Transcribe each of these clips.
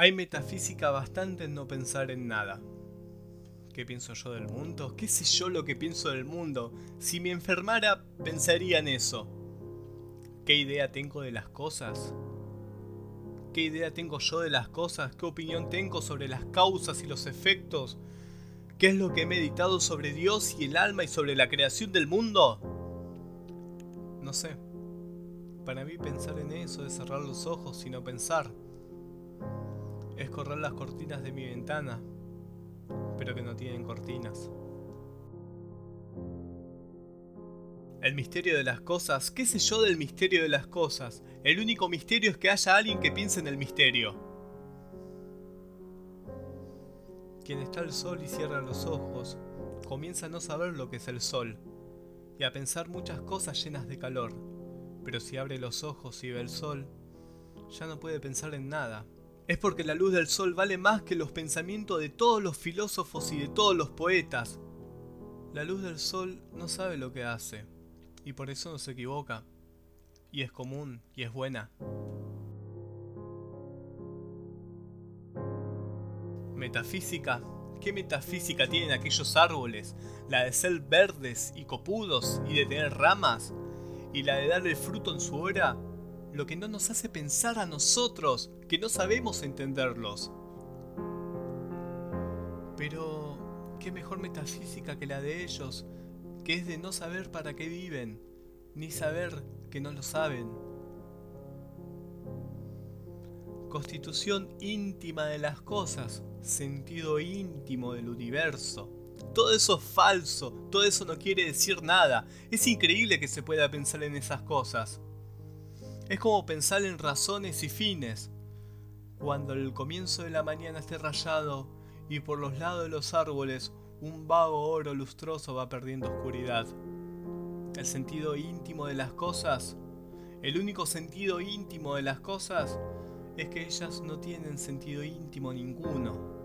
Hay metafísica bastante en no pensar en nada. ¿Qué pienso yo del mundo? ¿Qué sé yo lo que pienso del mundo? Si me enfermara, pensaría en eso. ¿Qué idea tengo de las cosas? ¿Qué idea tengo yo de las cosas? ¿Qué opinión tengo sobre las causas y los efectos? ¿Qué es lo que he meditado sobre Dios y el alma y sobre la creación del mundo? No sé. Para mí pensar en eso es cerrar los ojos y no pensar es correr las cortinas de mi ventana, pero que no tienen cortinas. El misterio de las cosas, ¿qué sé yo del misterio de las cosas? El único misterio es que haya alguien que piense en el misterio. Quien está al sol y cierra los ojos, comienza a no saber lo que es el sol y a pensar muchas cosas llenas de calor, pero si abre los ojos y ve el sol, ya no puede pensar en nada, es porque la luz del sol vale más que los pensamientos de todos los filósofos y de todos los poetas. La luz del sol no sabe lo que hace, y por eso no se equivoca, y es común, y es buena. Metafísica. ¿Qué metafísica tienen aquellos árboles? La de ser verdes y copudos y de tener ramas, y la de darle fruto en su hora lo que no nos hace pensar a nosotros, que no sabemos entenderlos. Pero, ¿qué mejor metafísica que la de ellos, que es de no saber para qué viven, ni saber que no lo saben? Constitución íntima de las cosas, sentido íntimo del universo. Todo eso es falso, todo eso no quiere decir nada. Es increíble que se pueda pensar en esas cosas. Es como pensar en razones y fines. Cuando el comienzo de la mañana esté rayado y por los lados de los árboles un vago oro lustroso va perdiendo oscuridad. El sentido íntimo de las cosas, el único sentido íntimo de las cosas es que ellas no tienen sentido íntimo ninguno.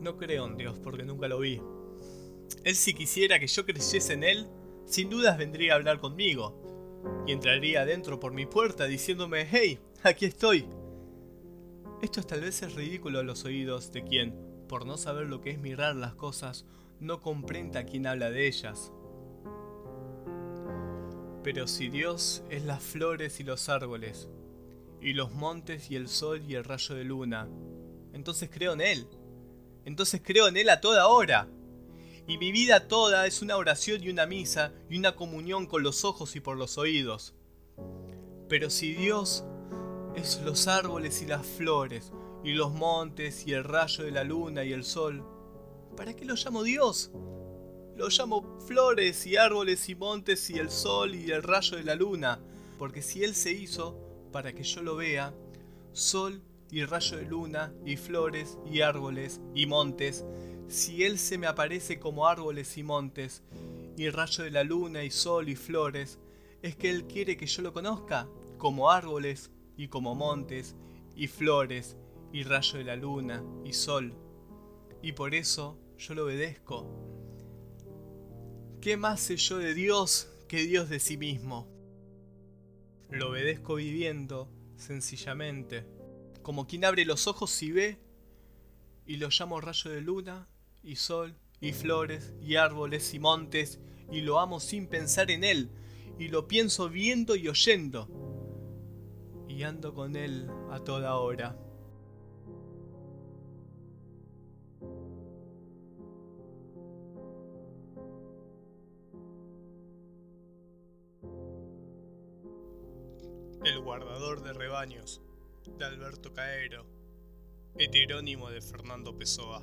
No creo en Dios porque nunca lo vi. Él si quisiera que yo creyese en él, sin dudas vendría a hablar conmigo, y entraría adentro por mi puerta diciéndome, hey, aquí estoy. Esto es tal vez es ridículo a los oídos de quien, por no saber lo que es mirar las cosas, no comprenda a quien habla de ellas. Pero si Dios es las flores y los árboles, y los montes y el sol y el rayo de luna, entonces creo en Él. Entonces creo en Él a toda hora. Y mi vida toda es una oración y una misa y una comunión con los ojos y por los oídos. Pero si Dios es los árboles y las flores, y los montes y el rayo de la luna y el sol, ¿para qué lo llamo Dios? Lo llamo flores y árboles y montes y el sol y el rayo de la luna, porque si Él se hizo para que yo lo vea, sol y rayo de luna y flores y árboles y montes si Él se me aparece como árboles y montes, y rayo de la luna y sol y flores, es que Él quiere que yo lo conozca como árboles y como montes y flores y rayo de la luna y sol. Y por eso yo lo obedezco. ¿Qué más sé yo de Dios que Dios de sí mismo? Lo obedezco viviendo, sencillamente, como quien abre los ojos y ve, y lo llamo rayo de luna y sol, y flores, y árboles, y montes, y lo amo sin pensar en él, y lo pienso viendo y oyendo, y ando con él a toda hora. El guardador de rebaños, de Alberto Caero, heterónimo de Fernando Pessoa.